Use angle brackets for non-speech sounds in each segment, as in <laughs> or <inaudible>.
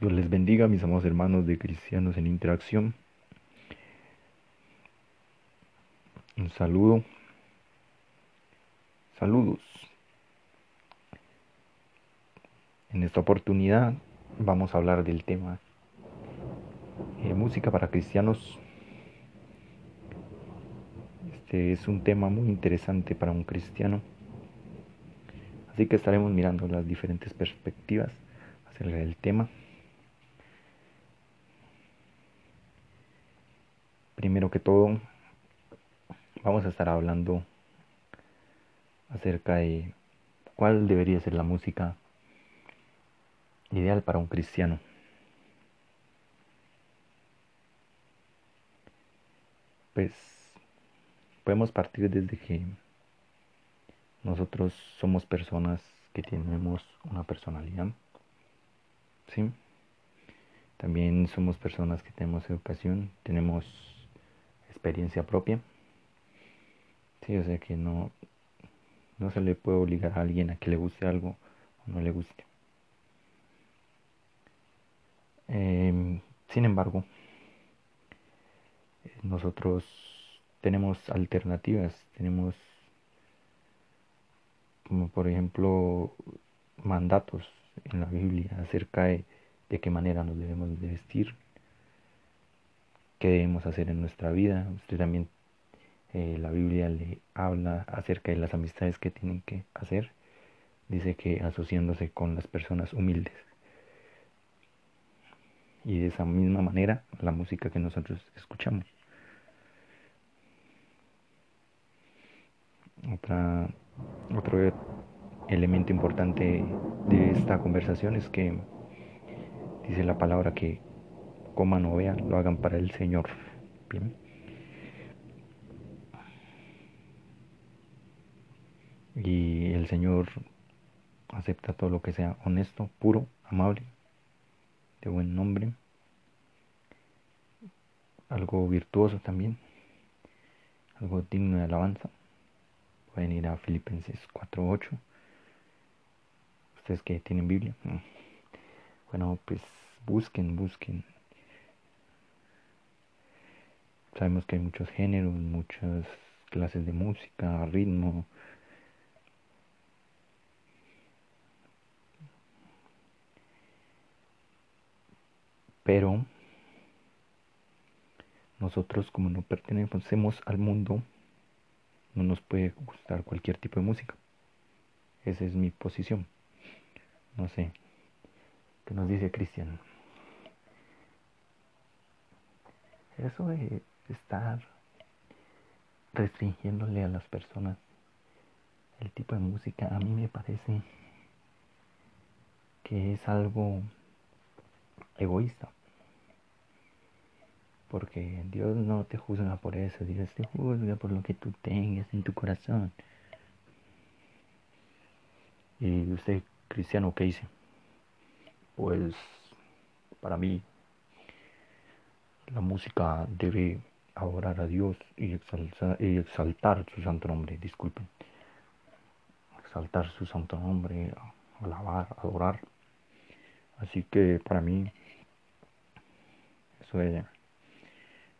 Dios les bendiga, mis amados hermanos de Cristianos en Interacción. Un saludo. Saludos. En esta oportunidad vamos a hablar del tema eh, música para cristianos. Este es un tema muy interesante para un cristiano. Así que estaremos mirando las diferentes perspectivas acerca del tema. Primero que todo, vamos a estar hablando acerca de cuál debería ser la música ideal para un cristiano. Pues podemos partir desde que nosotros somos personas que tenemos una personalidad, ¿sí? También somos personas que tenemos educación, tenemos experiencia propia. Sí, o sea que no, no se le puede obligar a alguien a que le guste algo o no le guste. Em, sin embargo, nosotros tenemos alternativas, tenemos como por ejemplo mandatos en la Biblia acerca de, qué manera nos debemos de vestir, qué debemos hacer en nuestra vida. Usted también, eh, la Biblia le habla acerca de las amistades que tienen que hacer. Dice que asociándose con las personas humildes. Y de esa misma manera, la música que nosotros escuchamos. Otro elemento importante de esta conversación es que dice la palabra que coman o vean, lo hagan para el Señor. Bien. Y el Señor acepta todo lo que sea honesto, puro, amable, de buen nombre, algo virtuoso también, algo digno de alabanza. Pueden ir a Filipenses 4.8. Ustedes que tienen Biblia. Bueno, pues busquen, busquen Sabemos que hay muchos géneros, muchas clases de música, ritmo. Pero nosotros como no pertenecemos al mundo, no nos puede gustar cualquier tipo de música. Esa es mi posición. No sé. ¿Qué nos dice Cristian? Eso de estar restringiéndole a las personas el tipo de música, a mí me parece que es algo egoísta. Porque Dios no te juzga por eso, Dios te juzga por lo que tú tengas en tu corazón. Y usted, cristiano, ¿qué dice? Pues para mí la música debe adorar a Dios y exaltar, su santo nombre, disculpen. Exaltar su santo nombre, alabar, adorar. Así que para mí, eso de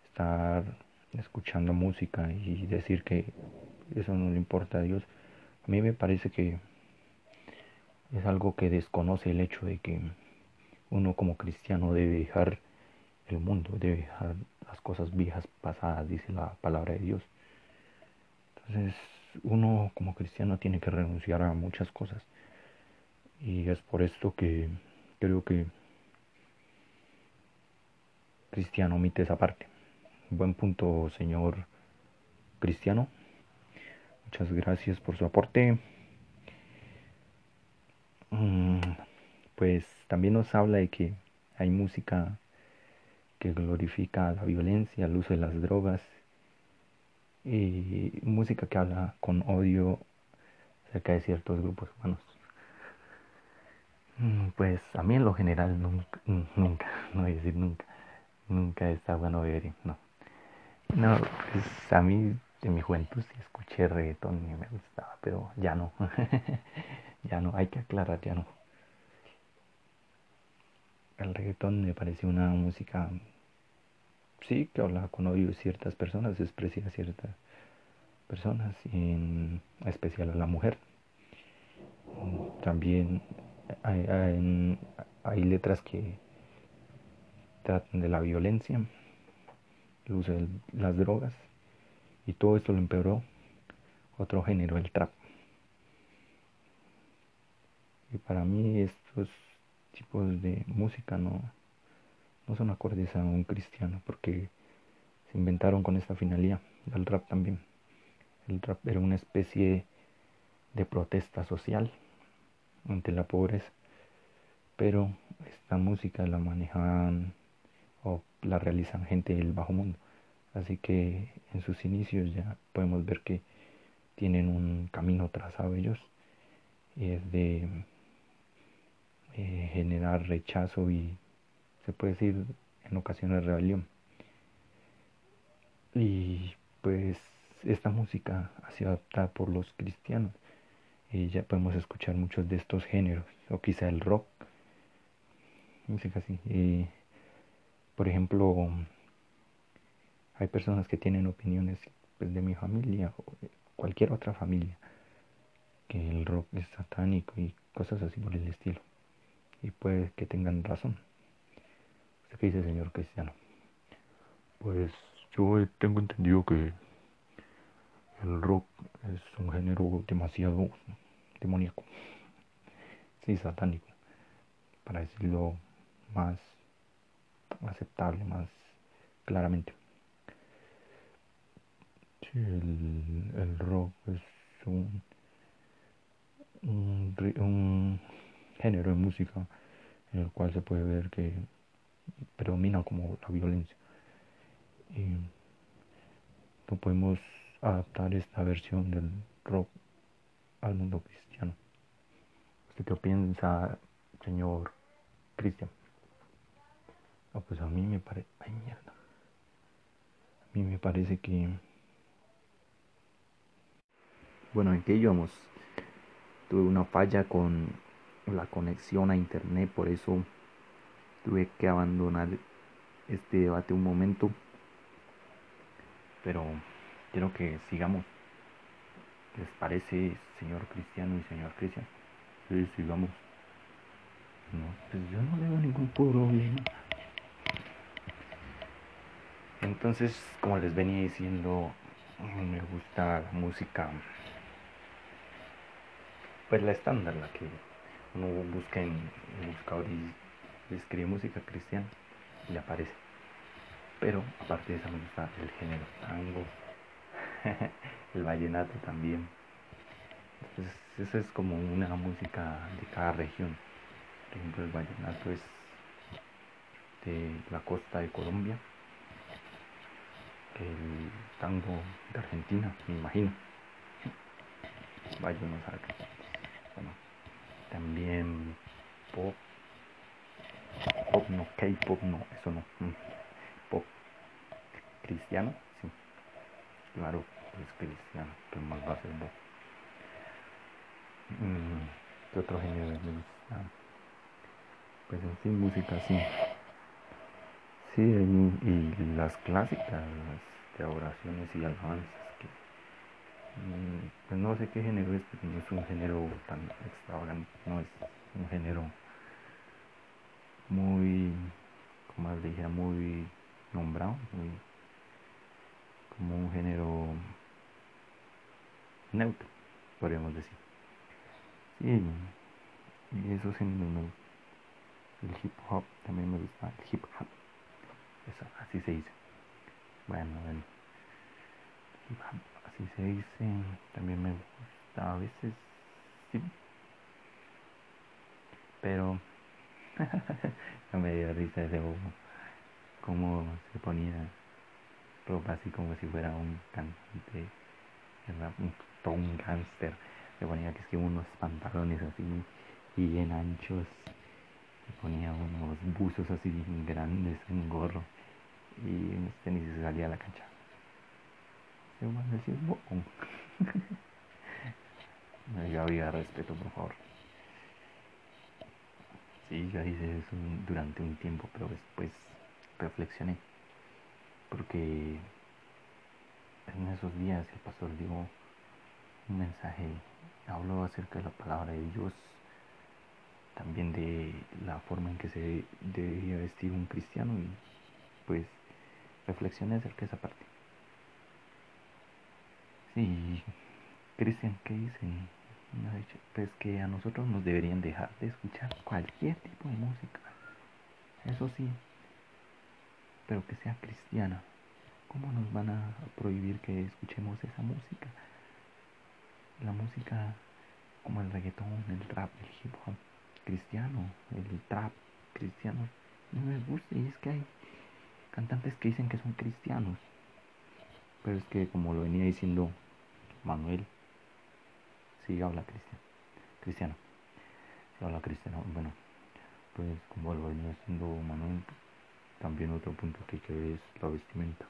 estar escuchando música y decir que eso no le importa a Dios, a mí me parece que es algo que desconoce el hecho de que uno como cristiano debe dejar el mundo, debe dejar las cosas viejas pasadas, dice la palabra de Dios. Entonces, uno como cristiano tiene que renunciar a muchas cosas. Y es por esto que creo que cristiano omite esa parte. Buen punto, señor cristiano. Muchas gracias por su aporte. Mm, pues también nos habla de que hay música que glorifica la violencia, el uso de las drogas, y música que habla con odio acerca de ciertos grupos humanos. Mm, pues a mí en lo general nunca, <laughs> nunca, no voy a decir nunca, nunca está bueno beber, no. No, pues a mí en mi juventud sí escuché reggaetón y me gustaba, pero ya no, <laughs> ya no, hay que aclarar, ya no. El reggaetón me parece una música, sí, que habla con odio ciertas personas, expresa a ciertas personas, en especial a la mujer. También hay, hay letras que tratan de la violencia, el uso de las drogas, y todo esto lo empeoró otro género, el trap. Y para mí estos tipos de música no, no son acordes a un cristiano, porque se inventaron con esta finalidad, el rap también. El rap era una especie de protesta social ante la pobreza, pero esta música la manejan o la realizan gente del bajo mundo. Así que en sus inicios ya podemos ver que tienen un camino trazado ellos y es de eh, generar rechazo y se puede decir en ocasiones rebelión. Y pues esta música ha sido adaptada por los cristianos. Y ya podemos escuchar muchos de estos géneros o quizá el rock música así. Y por ejemplo hay personas que tienen opiniones pues, de mi familia o cualquier otra familia que el rock es satánico y cosas así por el estilo y puede que tengan razón. ¿Usted qué dice, señor Cristiano? Pues yo tengo entendido que el rock es un género demasiado demoníaco. Sí, satánico. Para decirlo más aceptable, más claramente. Sí, el, el rock es un, un, un género de música en el cual se puede ver que predomina como la violencia. Y no podemos adaptar esta versión del rock al mundo cristiano. ¿Usted qué piensa, señor Cristian? Pues a mí me parece... Ay, mierda. A mí me parece que... Bueno, ¿en qué íbamos? Tuve una falla con la conexión a internet, por eso tuve que abandonar este debate un momento. Pero quiero que sigamos. ¿Les parece, señor Cristiano y señor Cristian? Sí, sigamos. No, pues yo no veo ningún problema. Entonces, como les venía diciendo, me gusta la música, pues la estándar, la que uno busca en el buscador y escribe música cristiana y aparece. Pero aparte de eso me gusta el género tango, <laughs> el vallenato también. Entonces eso es como una música de cada región. Por ejemplo el vallenato es de la costa de Colombia, el tango de Argentina, me imagino. Vaya no sabe. También pop pop no K-pop no eso no mm. pop cristiano sí claro es cristiano que más va a ser pop mm, ¿qué otro género me gusta? pues en sí música sí sí y las clásicas de oraciones y alabanzas pues no sé qué género es, pero no es un género tan extravagante, no es un género muy, como les dijera, muy nombrado, muy como un género neutro, podríamos decir. Sí, y eso sí El hip hop también me gusta, el hip hop, eso, así se dice. Bueno, el hip hop si se dice, también me gusta a veces, sí. Pero <laughs> no me dio risa ese bobo, como se ponía ropa así como si fuera un cantante, un, todo un gánster. Se ponía que es que unos pantalones así bien anchos. Se ponía unos buzos así grandes, un gorro y unos tenis y se salía a la cancha yo a decir bocón. no había respeto, por favor. Sí, yo hice eso durante un tiempo, pero después reflexioné. Porque en esos días el pastor dio un mensaje, habló acerca de la palabra de Dios, también de la forma en que se debía vestir un cristiano y pues reflexioné acerca de esa parte. Sí, Cristian, ¿qué dicen? Pues que a nosotros nos deberían dejar de escuchar cualquier tipo de música. Eso sí, pero que sea cristiana. ¿Cómo nos van a prohibir que escuchemos esa música? La música como el reggaetón, el rap, el hip hop cristiano, el trap cristiano, no me gusta. Y es que hay cantantes que dicen que son cristianos. Pero es que como lo venía diciendo Manuel, sí habla cristiano. Cristiano. Sí habla cristiano. Bueno, pues como lo venía diciendo Manuel, también otro punto que es la vestimenta.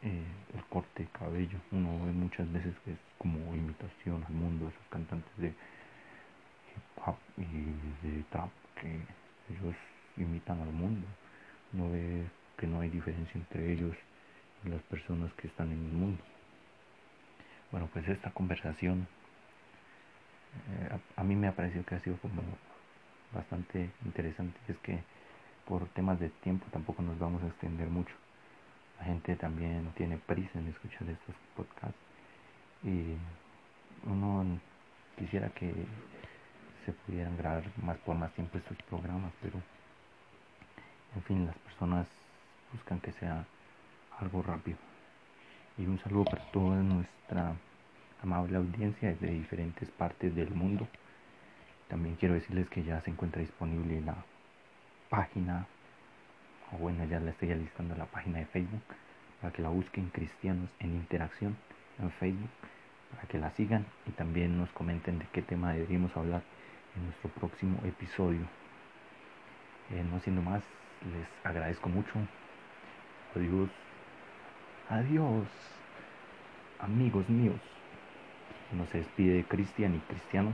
Eh, el corte de cabello. Uno ve muchas veces que es como imitación al mundo, esos cantantes de hip hop y de trap que ellos imitan al mundo. Uno ve que no hay diferencia entre ellos y las personas que están en el mundo. Bueno, pues esta conversación eh, a, a, mí me ha parecido que ha sido como bastante interesante. Es que por temas de tiempo tampoco nos vamos a extender mucho la gente también tiene prisa en escuchar estos podcasts y uno quisiera que se pudieran grabar más por más tiempo estos programas, pero en fin, las personas buscan que sea algo rápido. Y un saludo para toda nuestra amable audiencia de diferentes partes del mundo. También quiero decirles que ya se encuentra disponible la página o bueno ya la estoy alistando la página de Facebook para que la busquen cristianos en interacción en Facebook para que la sigan y también nos comenten de qué tema deberíamos hablar en nuestro próximo episodio. Eh, no siendo más les agradezco mucho. Adiós adiós amigos míos nos despide Cristian y Cristiano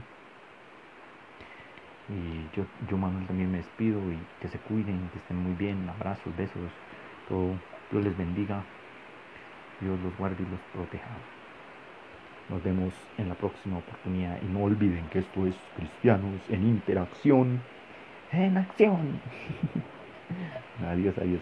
y yo, yo Manuel también me despido y que se cuiden, que estén muy bien, abrazos, besos, todo. Dios les bendiga, Dios los guarde y los proteja. Nos vemos en la próxima oportunidad y no olviden que esto es Cristianos en Interacción, en acción. <laughs> adiós, adiós.